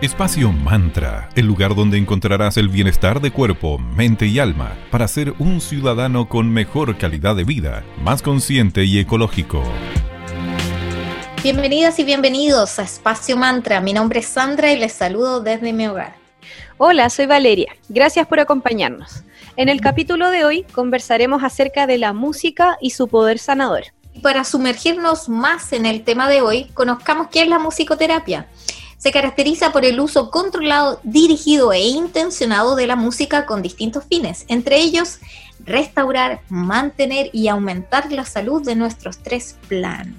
Espacio Mantra, el lugar donde encontrarás el bienestar de cuerpo, mente y alma para ser un ciudadano con mejor calidad de vida, más consciente y ecológico. Bienvenidas y bienvenidos a Espacio Mantra. Mi nombre es Sandra y les saludo desde mi hogar. Hola, soy Valeria. Gracias por acompañarnos. En el capítulo de hoy conversaremos acerca de la música y su poder sanador. Para sumergirnos más en el tema de hoy, conozcamos qué es la musicoterapia se caracteriza por el uso controlado, dirigido e intencionado de la música con distintos fines, entre ellos restaurar, mantener y aumentar la salud de nuestros tres planos.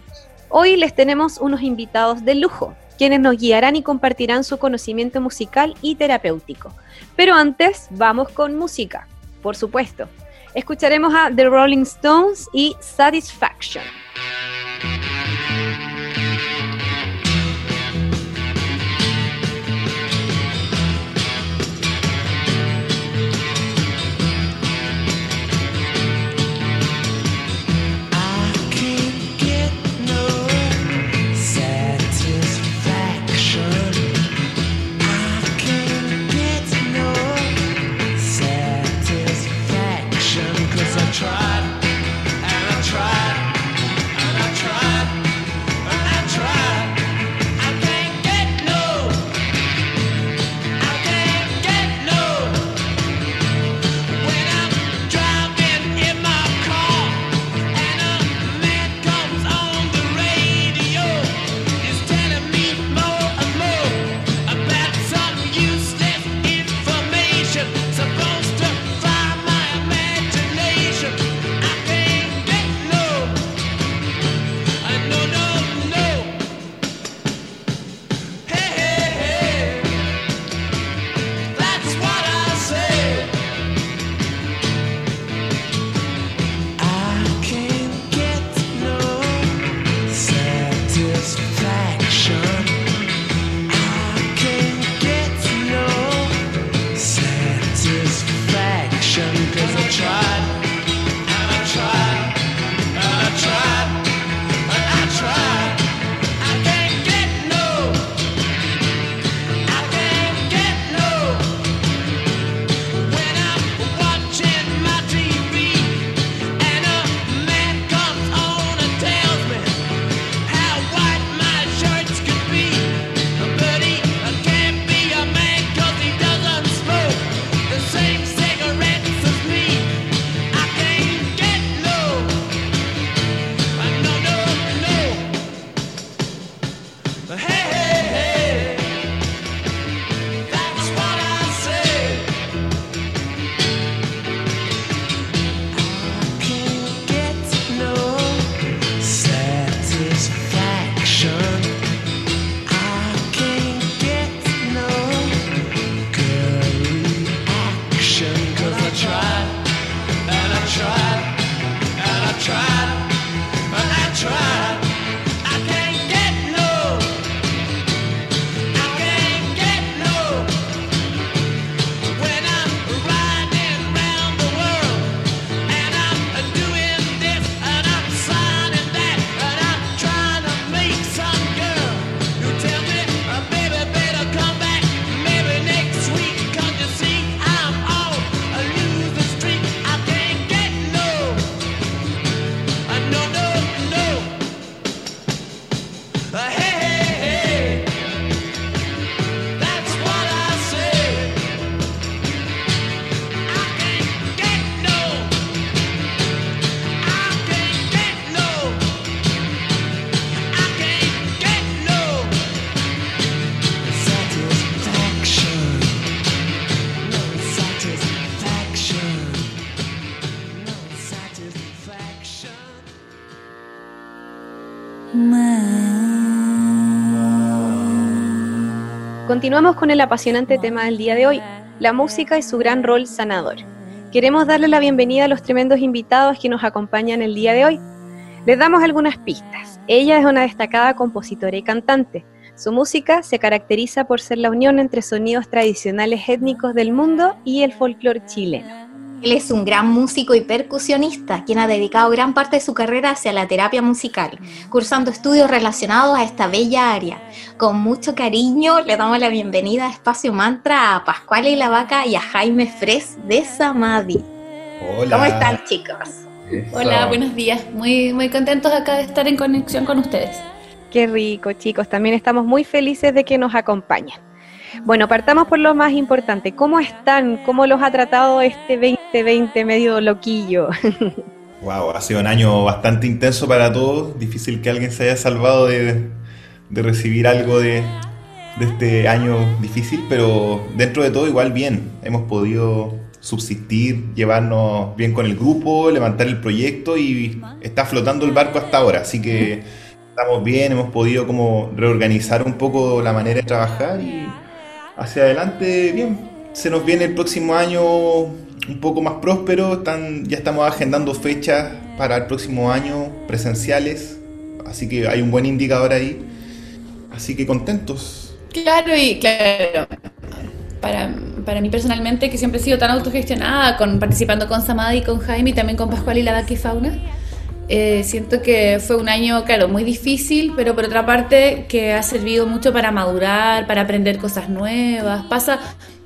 Hoy les tenemos unos invitados de lujo, quienes nos guiarán y compartirán su conocimiento musical y terapéutico. Pero antes, vamos con música, por supuesto. Escucharemos a The Rolling Stones y Satisfaction. Continuamos con el apasionante tema del día de hoy, la música y su gran rol sanador. Queremos darle la bienvenida a los tremendos invitados que nos acompañan el día de hoy. Les damos algunas pistas. Ella es una destacada compositora y cantante. Su música se caracteriza por ser la unión entre sonidos tradicionales étnicos del mundo y el folclore chileno. Él es un gran músico y percusionista, quien ha dedicado gran parte de su carrera hacia la terapia musical, cursando estudios relacionados a esta bella área. Con mucho cariño le damos la bienvenida a Espacio Mantra a Pascual y la Vaca y a Jaime Fres de Samadhi. Hola. ¿Cómo están, chicos? Hola, buenos días. Muy, muy contentos acá de estar en conexión con ustedes. Qué rico, chicos. También estamos muy felices de que nos acompañen. Bueno, partamos por lo más importante. ¿Cómo están? ¿Cómo los ha tratado este 2020 medio loquillo? Wow, ha sido un año bastante intenso para todos. Difícil que alguien se haya salvado de, de recibir algo de, de este año difícil, pero dentro de todo igual bien. Hemos podido subsistir, llevarnos bien con el grupo, levantar el proyecto y está flotando el barco hasta ahora. Así que estamos bien, hemos podido como reorganizar un poco la manera de trabajar y hacia adelante bien. Se nos viene el próximo año un poco más próspero, están, ya estamos agendando fechas para el próximo año presenciales, así que hay un buen indicador ahí. Así que contentos. Claro, y claro, para, para mí personalmente, que siempre he sido tan autogestionada, con, participando con Samadhi, con Jaime y también con Pascual y la Vaca Fauna, eh, siento que fue un año, claro, muy difícil, pero por otra parte que ha servido mucho para madurar, para aprender cosas nuevas. Pasa,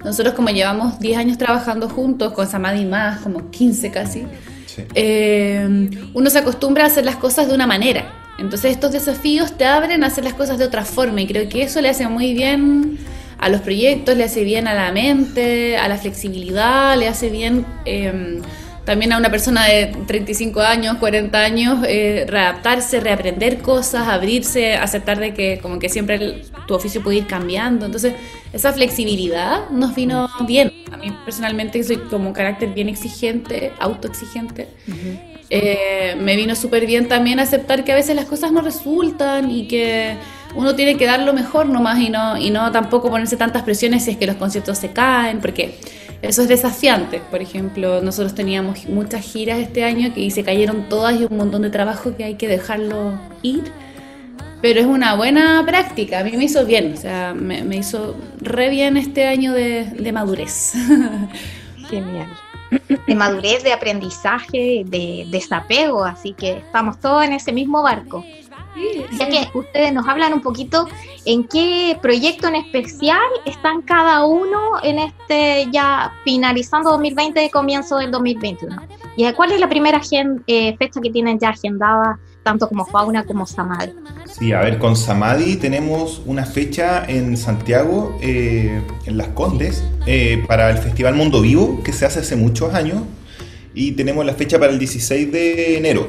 nosotros como llevamos 10 años trabajando juntos, con Samadhi más, como 15 casi, Sí. eh, uno se acostumbra a hacer las cosas de una manera. Entonces estos desafíos te abren a hacer las cosas de otra forma y creo que eso le hace muy bien a los proyectos, le hace bien a la mente, a la flexibilidad, le hace bien eh, también a una persona de 35 años, 40 años, eh, readaptarse, reaprender cosas, abrirse, aceptar de que como que siempre el- tu oficio puede ir cambiando. Entonces esa flexibilidad nos vino bien. A mí personalmente soy como un carácter bien exigente, autoexigente. Eh, me vino súper bien también aceptar que a veces las cosas no resultan y que uno tiene que dar lo mejor nomás y no, y no tampoco ponerse tantas presiones si es que los conciertos se caen, porque eso es desafiante. Por ejemplo, nosotros teníamos muchas giras este año que se cayeron todas y un montón de trabajo que hay que dejarlo ir. Pero es una buena práctica, a mí me hizo bien, o sea, me, me hizo re bien este año de, de madurez. Genial. De madurez, de aprendizaje, de desapego, así que estamos todos en ese mismo barco. Ya que ustedes nos hablan un poquito en qué proyecto en especial están cada uno en este ya finalizando 2020 y comienzo del 2021. ¿Y cuál es la primera eh, fecha que tienen ya agendada, tanto como Fauna como Samadhi? Sí, a ver, con Samadhi tenemos una fecha en Santiago, eh, en Las Condes, eh, para el Festival Mundo Vivo, que se hace hace muchos años, y tenemos la fecha para el 16 de enero.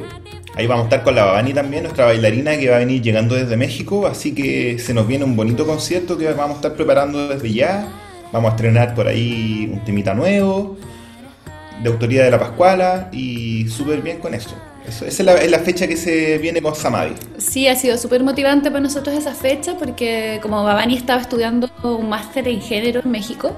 Ahí vamos a estar con la Babani también, nuestra bailarina que va a venir llegando desde México, así que se nos viene un bonito concierto que vamos a estar preparando desde ya. Vamos a estrenar por ahí un temita nuevo, de autoría de la Pascuala, y súper bien con eso. Esa es la, es la fecha que se viene con Samadhi. Sí, ha sido súper motivante para nosotros esa fecha porque como Babani estaba estudiando un máster en género en México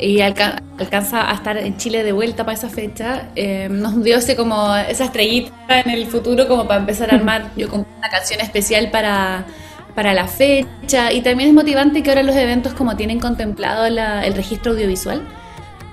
y alca- alcanza a estar en Chile de vuelta para esa fecha, eh, nos dio ese como esa estrellita en el futuro como para empezar a armar yo compré una canción especial para, para la fecha y también es motivante que ahora los eventos como tienen contemplado la- el registro audiovisual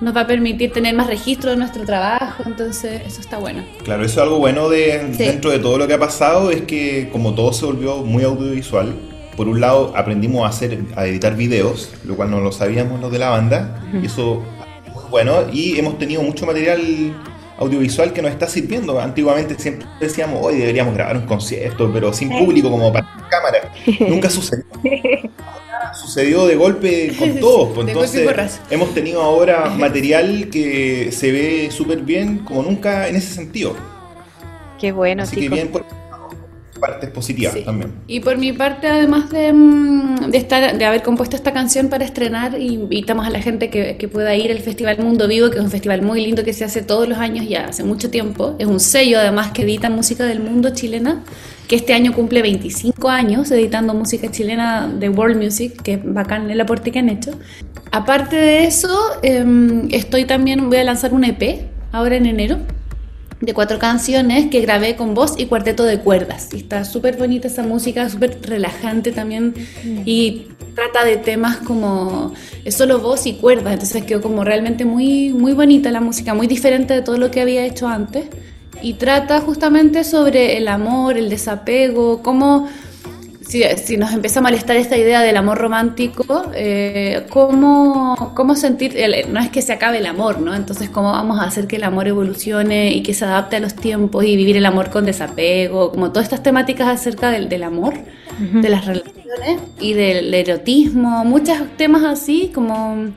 nos va a permitir tener más registro de nuestro trabajo, entonces eso está bueno. Claro, eso es algo bueno de, Sí. dentro de todo lo que ha pasado, es que como todo se volvió muy audiovisual, por un lado aprendimos a hacer, a editar videos, lo cual no lo sabíamos los de la banda, y eso es muy bueno, y hemos tenido mucho material audiovisual que nos está sirviendo. Antiguamente siempre decíamos, hoy deberíamos grabar un concierto, pero sin público, como para cámara. Nunca sucedió. Ahora Sucedió de golpe con todos. pues, y entonces, hemos tenido ahora material que se ve súper bien, como nunca en ese sentido. Qué bueno, Así que chicos. bien por partes positivas Sí. también. Y por mi parte, además de, mm, de estar, de haber compuesto esta canción para estrenar, invitamos a la gente que, que pueda ir al Festival Mundo Vivo, que es un festival muy lindo que se hace todos los años ya hace mucho tiempo. Es un sello además que edita música del mundo chilena, que este año cumple 25 años editando música chilena de World Music, que es bacán el aporte que han hecho. Aparte de eso, em, estoy también, voy a lanzar un EP ahora en enero de cuatro canciones que grabé con voz y cuarteto de cuerdas. Y está súper bonita esa música, súper relajante también. Y trata de temas como es solo voz y cuerdas. Entonces quedó como realmente muy, muy bonita la música, muy diferente de todo lo que había hecho antes. Y trata justamente sobre el amor, el desapego, cómo si, nos empieza a molestar esta idea del amor romántico, eh, ¿cómo, ¿cómo, sentir, no es que se acabe el amor, ¿no? Entonces, ¿cómo vamos a hacer que el amor evolucione y que se adapte a los tiempos y vivir el amor con desapego? Como todas estas temáticas acerca del, del amor, de las relaciones y del erotismo, muchos temas así como...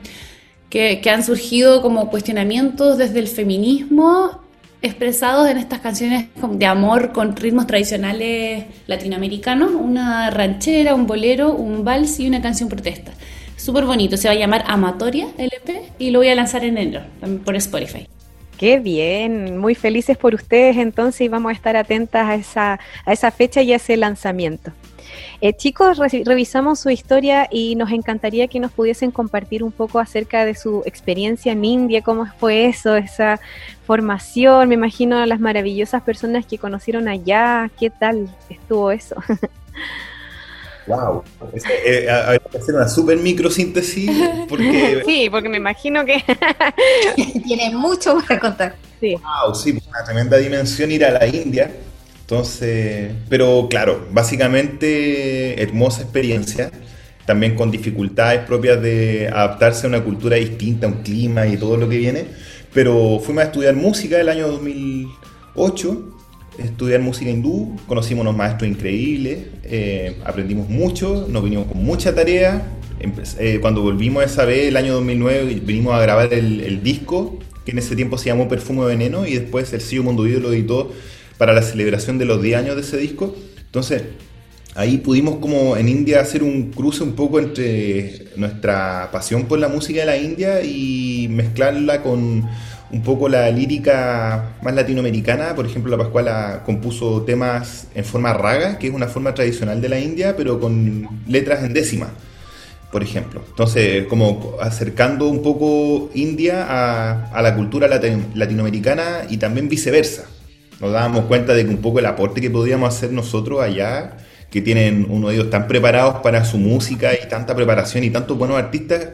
Que, que han surgido como cuestionamientos desde el feminismo expresados en estas canciones de amor con ritmos tradicionales latinoamericanos, una ranchera, un bolero, un vals y una canción protesta. Súper bonito, se va a llamar Amatoria LP y lo voy a lanzar en enero por Spotify. Qué bien, muy felices por ustedes entonces y vamos a estar atentas a esa, a esa fecha y a ese lanzamiento. Eh, chicos, revisamos su historia y nos encantaría que nos pudiesen compartir un poco acerca de su experiencia en India, cómo fue eso, esa formación, me imagino a las maravillosas personas que conocieron allá, qué tal estuvo eso. Wow, eh, hay que hacer una super microsíntesis porque... sí, porque me imagino que... Tiene mucho para contar. Sí. Wow, sí, una tremenda dimensión ir a la India entonces, pero claro, básicamente hermosa experiencia, también con dificultades propias de adaptarse a una cultura distinta, un clima y todo lo que viene. Pero fuimos a estudiar música el año 2008, estudiar música hindú, conocimos unos maestros increíbles, eh, aprendimos mucho, nos vinimos con mucha tarea. Eh, cuando volvimos esa vez, el año 2009, vinimos a grabar el, disco, que en ese tiempo se llamó Perfume Veneno, y después el Sillo Mundo Video lo editó para la celebración de los 10 años de ese disco. Entonces, ahí pudimos como en India hacer un cruce un poco entre nuestra pasión por la música de la India y mezclarla con un poco la lírica más latinoamericana. Por ejemplo, la Pascuala compuso temas en forma raga, que es una forma tradicional de la India, pero con letras en décima, por ejemplo. Entonces, como acercando un poco India a, la cultura latinoamericana y también viceversa nos dábamos cuenta de que un poco el aporte que podíamos hacer nosotros allá, que tienen uno de ellos tan preparados para su música y tanta preparación y tantos buenos artistas,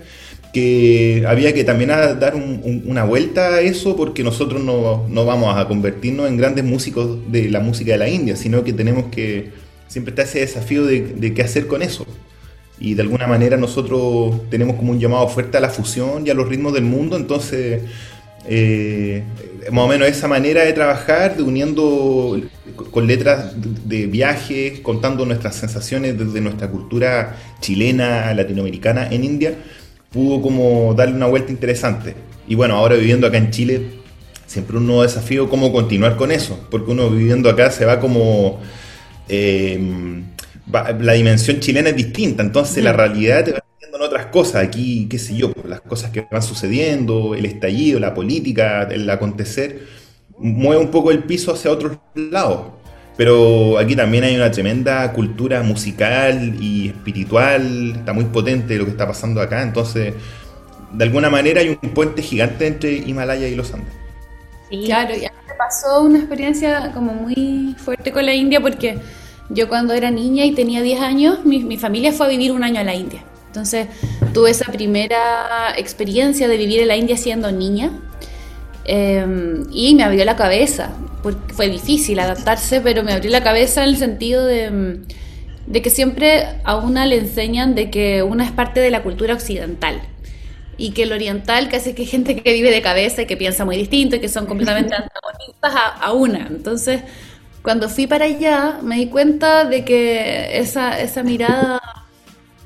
que había que también dar una vuelta a eso porque nosotros no, no, vamos a convertirnos en grandes músicos de la música de la India, sino que tenemos que siempre está ese desafío de, de qué hacer con eso. Y de alguna manera nosotros tenemos como un llamado fuerte a la fusión y a los ritmos del mundo, entonces eh, más o menos esa manera de trabajar, de uniendo con letras de viajes, contando nuestras sensaciones desde nuestra cultura chilena, latinoamericana en India, pudo como darle una vuelta interesante. Y bueno, ahora viviendo acá en Chile, siempre un nuevo desafío cómo continuar con eso, porque uno viviendo acá se va como... Eh, la dimensión chilena es distinta, entonces la realidad te va en otras cosas, aquí, qué sé yo, las cosas que van sucediendo, el estallido, la política, el acontecer, mueve un poco el piso hacia otros lados. Pero aquí también hay una tremenda cultura musical y espiritual, está muy potente lo que está pasando acá, entonces de alguna manera hay un puente gigante entre Himalaya y los Andes. Sí. Claro, y a mí me pasó una experiencia como muy fuerte con la India porque yo cuando era niña y tenía 10 años, mi, mi familia fue a vivir un año a la India. Entonces tuve esa primera experiencia de vivir en la India siendo niña em, y me abrió la cabeza, porque fue difícil adaptarse, pero me abrió la cabeza en el sentido de, de que siempre a una le enseñan de que una es parte de la cultura occidental y que el oriental casi que hay gente que vive de cabeza y que piensa muy distinto y que son completamente antagonistas a, a, una. Entonces, cuando fui para allá, me di cuenta de que esa, esa mirada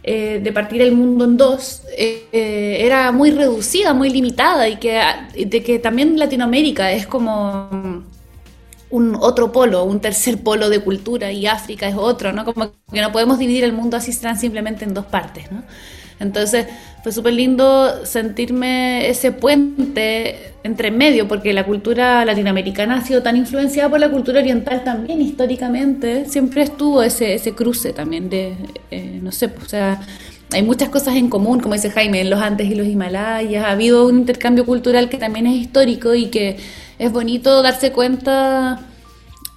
eh, de partir el mundo en dos eh, eh, era muy reducida, muy limitada y que, de que también Latinoamérica es como un otro polo, un tercer polo de cultura y África es otro, ¿no? Como que no podemos dividir el mundo así tan simplemente en dos partes, ¿no? Entonces fue súper lindo sentirme ese puente entre medio, porque la cultura latinoamericana ha sido tan influenciada por la cultura oriental también históricamente, siempre estuvo ese, ese cruce también de, eh, no sé, o sea, hay muchas cosas en común, como dice Jaime, en los Andes y los Himalayas, ha habido un intercambio cultural que también es histórico y que es bonito darse cuenta,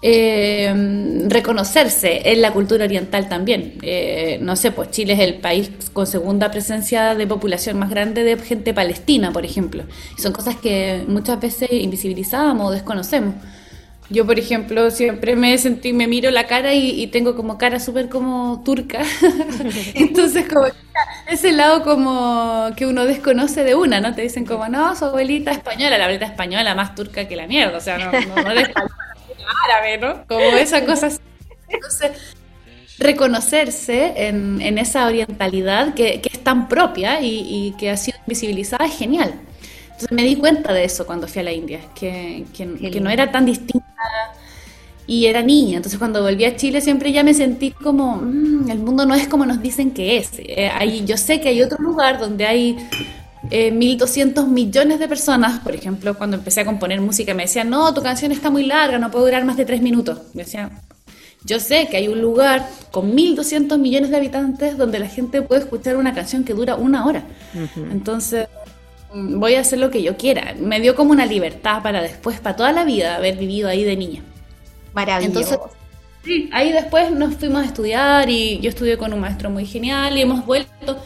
eh, reconocerse en la cultura oriental también. Eh, no sé, pues Chile es el país con segunda presencia de población más grande de gente palestina, por ejemplo. Son cosas que muchas veces invisibilizamos o desconocemos. Yo, por ejemplo, siempre me sentí, me miro la cara y, tengo como cara súper como turca. Entonces, como ese lado como que uno desconoce de una, ¿no? Te dicen como, no, su abuelita española, la abuelita española más turca que la mierda, o sea, no, no, no árabe, ¿no? Como esa cosa así. Entonces, reconocerse en, en esa orientalidad que, que, es tan propia y, y que ha sido invisibilizada es genial. Entonces me di cuenta de eso cuando fui a la India, que, que, no era tan distinta y era niña. Entonces cuando volví a Chile siempre ya me sentí como, mm, el mundo no es como nos dicen que es. Eh, yo sé que hay otro lugar donde hay eh, 1.200 millones de personas, por ejemplo, cuando empecé a componer música me decían, no, tu canción está muy larga, no puede durar más de tres minutos. Me decían, yo sé que hay un lugar con 1.200 millones de habitantes donde la gente puede escuchar una canción que dura una hora. Entonces Mm, voy a hacer lo que yo quiera. Me dio como una libertad para después, para toda la vida, haber vivido ahí de niña. Maravilloso. Entonces, sí, ahí después nos fuimos a estudiar y yo estudié con un maestro muy genial y hemos vuelto.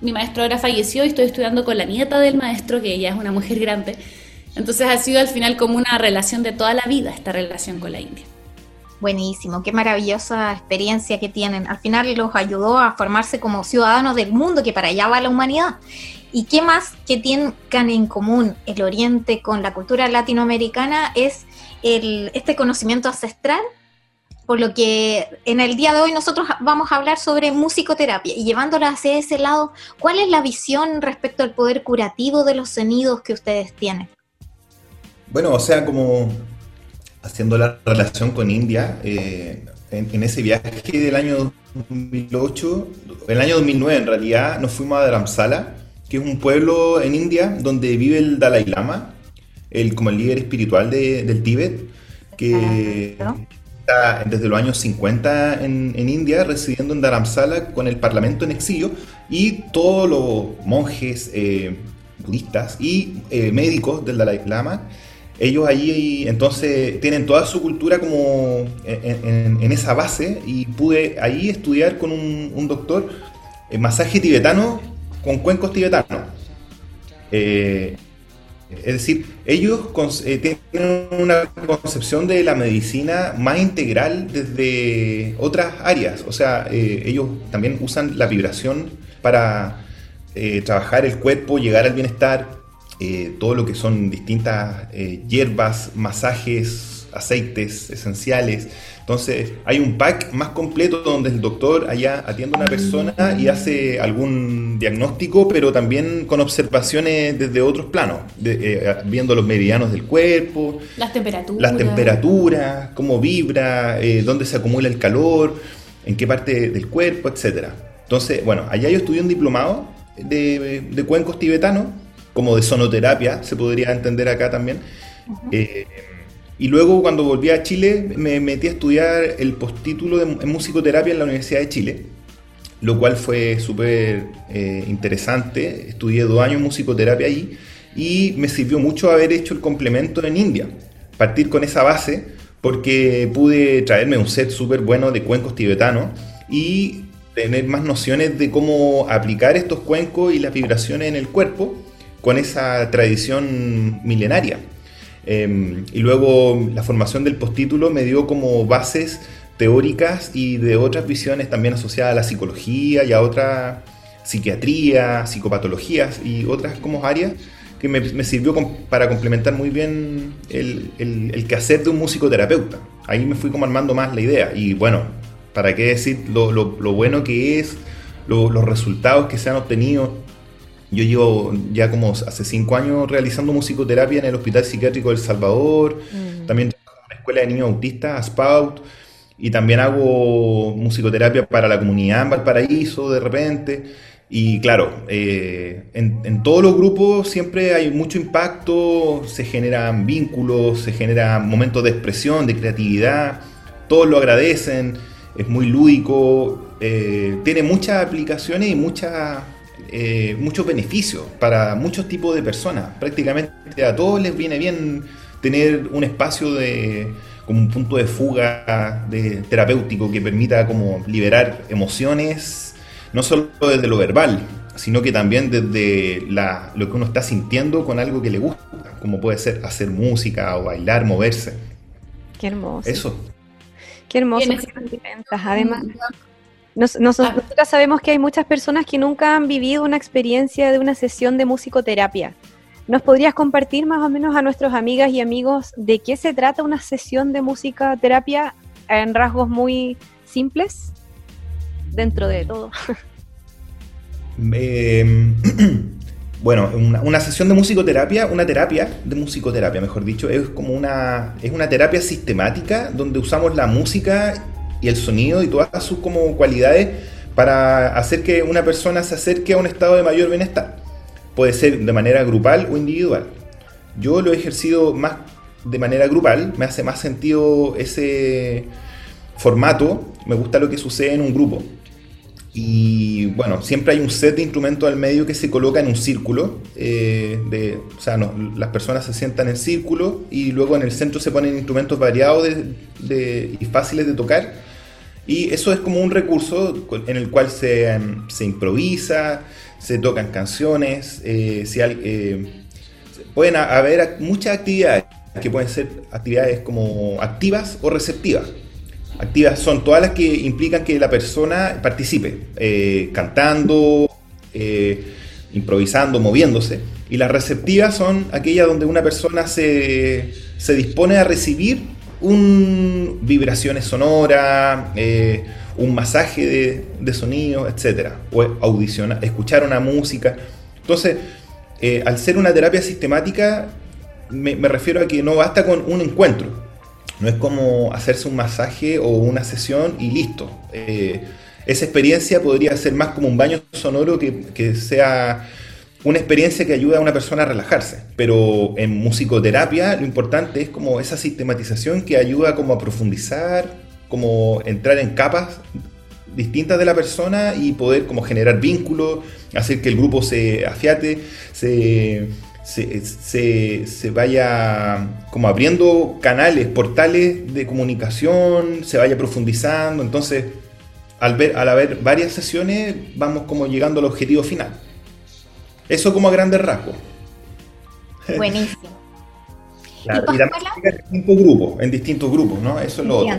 Mi maestro ahora falleció y estoy estudiando con la nieta del maestro, que ella es una mujer grande. Entonces ha sido al final como una relación de toda la vida, esta relación con la India. Buenísimo, qué maravillosa experiencia que tienen. Al final los ayudó a formarse como ciudadanos del mundo, que para allá va la humanidad. ¿Y qué más que tienen en común el Oriente con la cultura latinoamericana es el, este conocimiento ancestral? Por lo que en el día de hoy nosotros vamos a hablar sobre musicoterapia y llevándola hacia ese lado, ¿cuál es la visión respecto al poder curativo de los sonidos que ustedes tienen? Bueno, o sea, como haciendo la relación con India, eh, en, en, ese viaje del año 2008, el año 2009 en realidad, nos fuimos a Dharamsala que es un pueblo en India donde vive el Dalai Lama, el, como el líder espiritual del Tíbet, que desde los años 50 en, India, residiendo en Dharamsala con el parlamento en exilio y todos los monjes eh, budistas y eh, médicos del Dalai Lama. Ellos allí entonces tienen toda su cultura como en, esa base y pude ahí estudiar con un, doctor en masaje tibetano con cuencos tibetanos. Eh, es decir, ellos eh, tienen una concepción de la medicina más integral desde otras áreas. O sea, eh, ellos también usan la vibración para trabajar el cuerpo, llegar al bienestar, todo lo que son distintas hierbas, masajes, aceites esenciales. Entonces, hay un pack más completo donde el doctor allá atiende a una persona y hace algún diagnóstico, pero también con observaciones desde otros planos, eh, viendo los meridianos del cuerpo, las temperaturas, las temperaturas cómo vibra, eh, dónde se acumula el calor, en qué parte del cuerpo, etcétera. Entonces, bueno, allá yo estudié un diplomado de, cuencos tibetanos, como de sonoterapia, se podría entender acá también. Y luego cuando volví a Chile me metí a estudiar el postítulo en musicoterapia en la Universidad de Chile, lo cual fue súper eh, interesante. Estudié dos años musicoterapia ahí y me sirvió mucho haber hecho el complemento en India. Partir con esa base porque pude traerme un set súper bueno de cuencos tibetanos y tener más nociones de cómo aplicar estos cuencos y las vibraciones en el cuerpo con esa tradición milenaria. Em, y luego la formación del postítulo me dio como bases teóricas y de otras visiones también asociadas a la psicología y a otra psiquiatría, psicopatologías y otras como áreas que me, sirvió para complementar muy bien el, el, quehacer de un musicoterapeuta. Ahí me fui como armando más la idea y bueno, para qué decir lo, lo, bueno que es, los resultados que se han obtenido yo llevo ya como hace cinco años realizando musicoterapia en el Hospital Psiquiátrico del Salvador, mm. también trabajo en la Escuela de Niños Autistas, ASPAUT, y también hago musicoterapia para la comunidad en Valparaíso de repente. Y claro, eh, en, en, todos los grupos siempre hay mucho impacto, se generan vínculos, se generan momentos de expresión, de creatividad, todos lo agradecen, es muy lúdico, eh, tiene muchas aplicaciones y muchas eh, muchos beneficios para muchos tipos de personas. Prácticamente a todos les viene bien tener un espacio de como un punto de fuga de, terapéutico que permita como liberar emociones, no solo desde lo verbal, sino que también desde la, lo que uno está sintiendo con algo que le gusta, como puede ser hacer música o bailar, moverse. Qué hermoso. Eso. Qué hermoso. Además, nosotros sabemos que hay muchas personas que nunca han vivido una experiencia de una sesión de musicoterapia. ¿Nos podrías compartir más o menos a nuestras amigas y amigos de qué se trata una sesión de musicoterapia en rasgos muy simples dentro de todo? Em, bueno, una, sesión de musicoterapia, una terapia de musicoterapia, mejor dicho, es como una, es una terapia sistemática donde usamos la música y el sonido y todas sus como cualidades para hacer que una persona se acerque a un estado de mayor bienestar. Puede ser de manera grupal o individual. Yo lo he ejercido más de manera grupal, me hace más sentido ese formato, me gusta lo que sucede en un grupo. Y bueno, siempre hay un set de instrumentos al medio que se coloca en un círculo. Eh, de, o sea, las personas se sientan en círculo y luego en el centro se ponen instrumentos variados y fáciles de tocar. Y eso es como un recurso en el cual se, em, se improvisa, se tocan canciones, eh, eh, pueden haber muchas actividades que pueden ser actividades como activas o receptivas. Activas son todas las que implican que la persona participe, eh, cantando, improvisando, moviéndose. Y las receptivas son aquellas donde una persona se, se dispone a recibir un vibraciones sonoras, eh, un masaje de, de sonido, etc. O audicionar, escuchar una música. Entonces, eh, al ser una terapia sistemática, me, refiero a que no basta con un encuentro. No es como hacerse un masaje o una sesión y listo. Eh, esa experiencia podría ser más como un baño sonoro que, que sea una experiencia que ayuda a una persona a relajarse. Pero en musicoterapia lo importante es como esa sistematización que ayuda como a profundizar, como entrar en capas distintas de la persona y poder como generar vínculos, hacer que el grupo se afiate, se, se, vaya como abriendo canales, portales de comunicación, se vaya profundizando. Entonces, al, ver, al haber varias sesiones, vamos como llegando al objetivo final. Eso como a grandes rasgos. Buenísimo. ¿Y, en distintos grupos, en distintos grupos, ¿no? Eso es lo otro.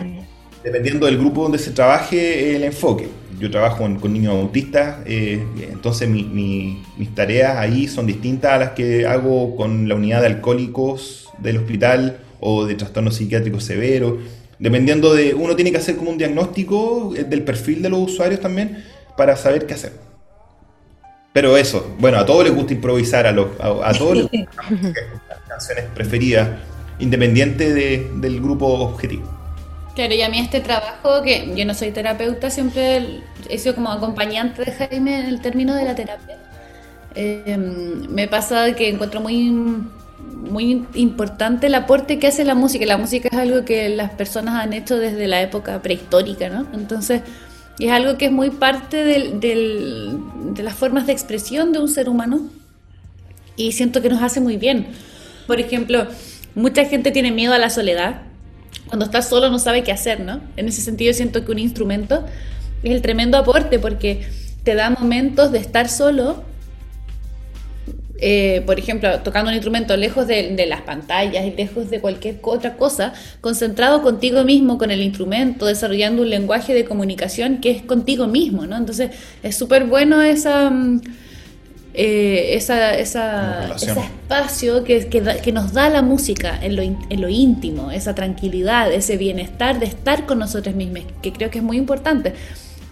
Dependiendo del grupo donde se trabaje el enfoque. Yo trabajo con niños autistas, eh, entonces mis tareas ahí son distintas a las que hago con la unidad de alcohólicos del hospital o de trastornos psiquiátricos severos. Dependiendo de, uno tiene que hacer como un diagnóstico eh, del perfil de los usuarios también para saber qué hacer. Pero eso, bueno, a todos les gusta improvisar, a, a, todos les gustan las canciones preferidas, independiente del grupo objetivo. Claro, y a mí este trabajo, que yo no soy terapeuta, siempre he sido como acompañante de Jaime en el término de la terapia. Em, me pasa que encuentro muy, muy importante el aporte que hace la música. La música es algo que las personas han hecho desde la época prehistórica, ¿no? Entonces, y es algo que es muy parte de las formas de expresión de un ser humano y siento que nos hace muy bien. Por ejemplo, mucha gente tiene miedo a la soledad. Cuando está solo no sabe qué hacer, ¿no? En ese sentido siento que un instrumento es el tremendo aporte porque te da momentos de estar solo eh, por ejemplo, tocando un instrumento lejos de, las pantallas y lejos de cualquier otra cosa, concentrado contigo mismo, con el instrumento, desarrollando un lenguaje de comunicación que es contigo mismo, ¿no? Entonces, es súper bueno esa... Mm, eh, esa, esa ese espacio que, que, nos da la música en lo, en lo íntimo, esa tranquilidad, ese bienestar de estar con nosotros mismos, que creo que es muy importante.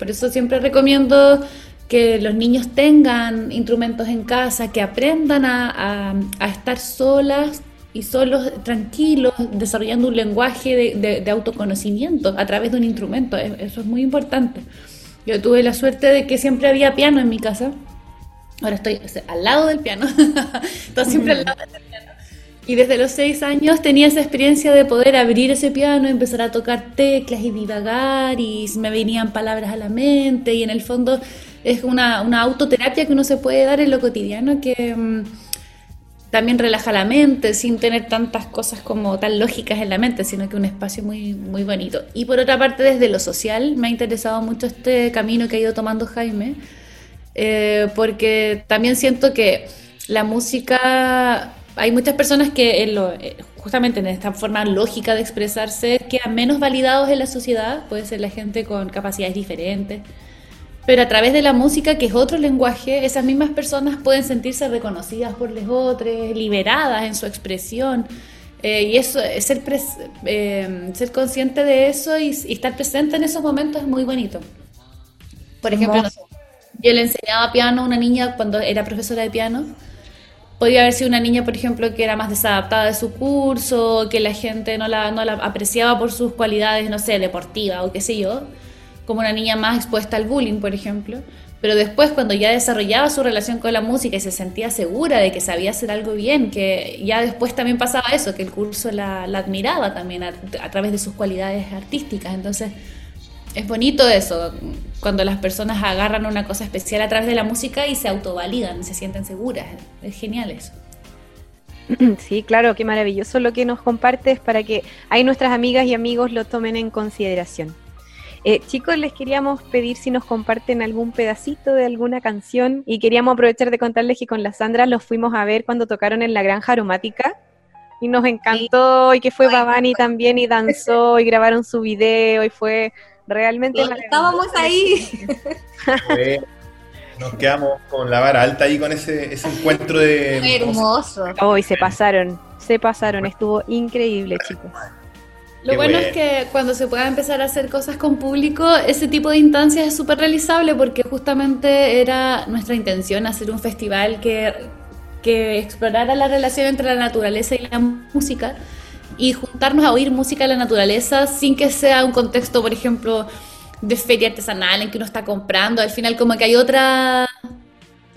Por eso siempre recomiendo que los niños tengan instrumentos en casa, que aprendan a, estar solas y solos, tranquilos, desarrollando un lenguaje de, autoconocimiento a través de un instrumento. Eso es muy importante. Yo tuve la suerte de que siempre había piano en mi casa. Ahora estoy al lado del piano. estoy siempre al lado del piano. Y desde los seis años tenía esa experiencia de poder abrir ese piano, empezar a tocar teclas y divagar y me venían palabras a la mente y en el fondo es una, autoterapia que uno se puede dar en lo cotidiano que, mm, también relaja la mente sin tener tantas cosas como tan lógicas en la mente, sino que un espacio muy, muy bonito. Y por otra parte, desde lo social, me ha interesado mucho este camino que ha ido tomando Jaime, eh, porque también siento que la música, hay muchas personas que en lo, eh, justamente en esta forma lógica de expresarse quedan menos validados en la sociedad, puede ser la gente con capacidades diferentes pero a través de la música, que es otro lenguaje, esas mismas personas pueden sentirse reconocidas por los otros, liberadas en su expresión. Eh, y eso, ser, eh, ser consciente de eso y, estar presente en esos momentos es muy bonito. Por ejemplo, yo le enseñaba piano a una niña cuando era profesora de piano. Podía haber sido una niña, por ejemplo, que era más desadaptada de su curso, que la gente no la, no la apreciaba por sus cualidades, no sé, deportivas o qué sé yo como una niña más expuesta al bullying, por ejemplo. Pero después, cuando ya desarrollaba su relación con la música y se sentía segura de que sabía hacer algo bien, que ya después también pasaba eso, que el curso la, admiraba también a, través de sus cualidades artísticas. Entonces, es bonito eso, cuando las personas agarran una cosa especial a través de la música y se autovalidan, se sienten seguras. Es genial eso. Sí, claro, qué maravilloso lo que nos compartes para que ahí nuestras amigas y amigos lo tomen en consideración. Eh, chicos, les queríamos pedir si nos comparten algún pedacito de alguna canción y queríamos aprovechar de contarles que con la Sandra los fuimos a ver cuando tocaron en la Granja Aromática y nos encantó y que fue Babani también y danzó y grabaron su video y fue realmente... Estábamos ahí. nos quedamos con la vara alta ahí con ese, ese encuentro de... hermoso. Hoy se pasaron, se pasaron, estuvo increíble chicos. Lo bueno, es que cuando se pueda empezar a hacer cosas con público, ese tipo de instancias es súper realizable porque justamente era nuestra intención hacer un festival que, que explorara la relación entre la naturaleza y la música y juntarnos a oír música de la naturaleza sin que sea un contexto, por ejemplo, de feria artesanal en que uno está comprando. Al final como que hay otra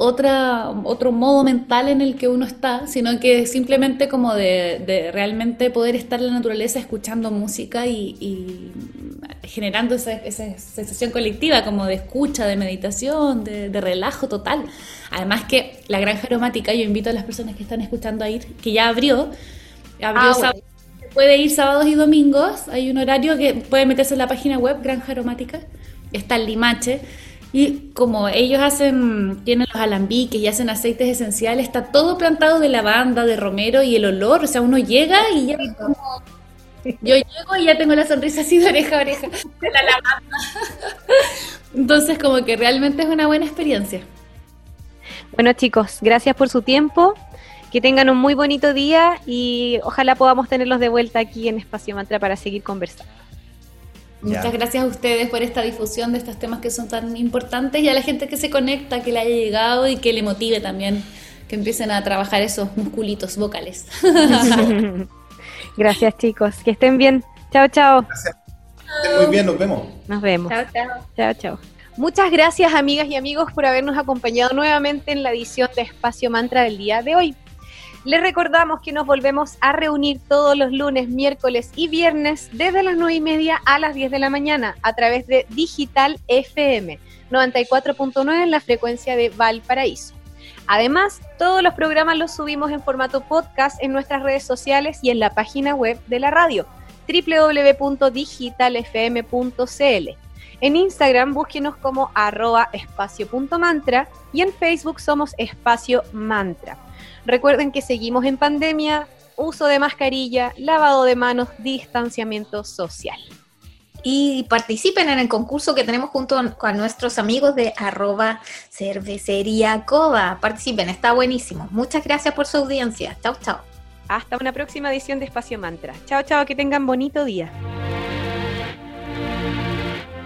otra, otro modo mental en el que uno está, sino que simplemente como de, realmente poder estar en la naturaleza escuchando música y, generando esa, sensación colectiva como de escucha, de meditación, de, relajo total. Además que la granja aromática, yo invito a las personas que están escuchando a ir, que ya abrió, abrió ah, puede ir sábados y domingos, hay un horario que puede meterse en la página web Granja Aromática, está en Limache y como ellos hacen, tienen los alambiques y hacen aceites esenciales, está todo plantado de lavanda, de romero y el olor, o sea, uno llega y ya Yo llego y ya tengo la sonrisa así de oreja a oreja de la lavanda. Entonces, como que realmente es una buena experiencia. Bueno, chicos, gracias por su tiempo. Que tengan un muy bonito día y ojalá podamos tenerlos de vuelta aquí en Espacio Mantra para seguir conversando. Muchas gracias a ustedes por esta difusión de estos temas que son tan importantes y a la gente que se conecta, que le haya llegado y que le motive también, que empiecen a trabajar esos musculitos vocales. gracias chicos, que estén bien. Chao, chao. Gracias. Muy bien, nos vemos. Nos vemos. Chao, chao. Chao, chao. Muchas gracias amigas y amigos por habernos acompañado nuevamente en la edición de Espacio Mantra del día de hoy. Les recordamos que nos volvemos a reunir todos los lunes, miércoles y viernes desde las 9 y media a las 10 de la mañana a través de Digital FM 94.9 en la frecuencia de Valparaíso. Además, todos los programas los subimos en formato podcast en nuestras redes sociales y en la página web de la radio www.digitalfm.cl. En Instagram búsquenos como arroba espacio.mantra y en Facebook somos espacio mantra. Recuerden que seguimos en pandemia, uso de mascarilla, lavado de manos, distanciamiento social. Y participen en el concurso que tenemos junto con nuestros amigos de arroba cervecería coba. Participen, está buenísimo. Muchas gracias por su audiencia. Chao, chao. Hasta una próxima edición de Espacio Mantra. Chao, chao, que tengan bonito día.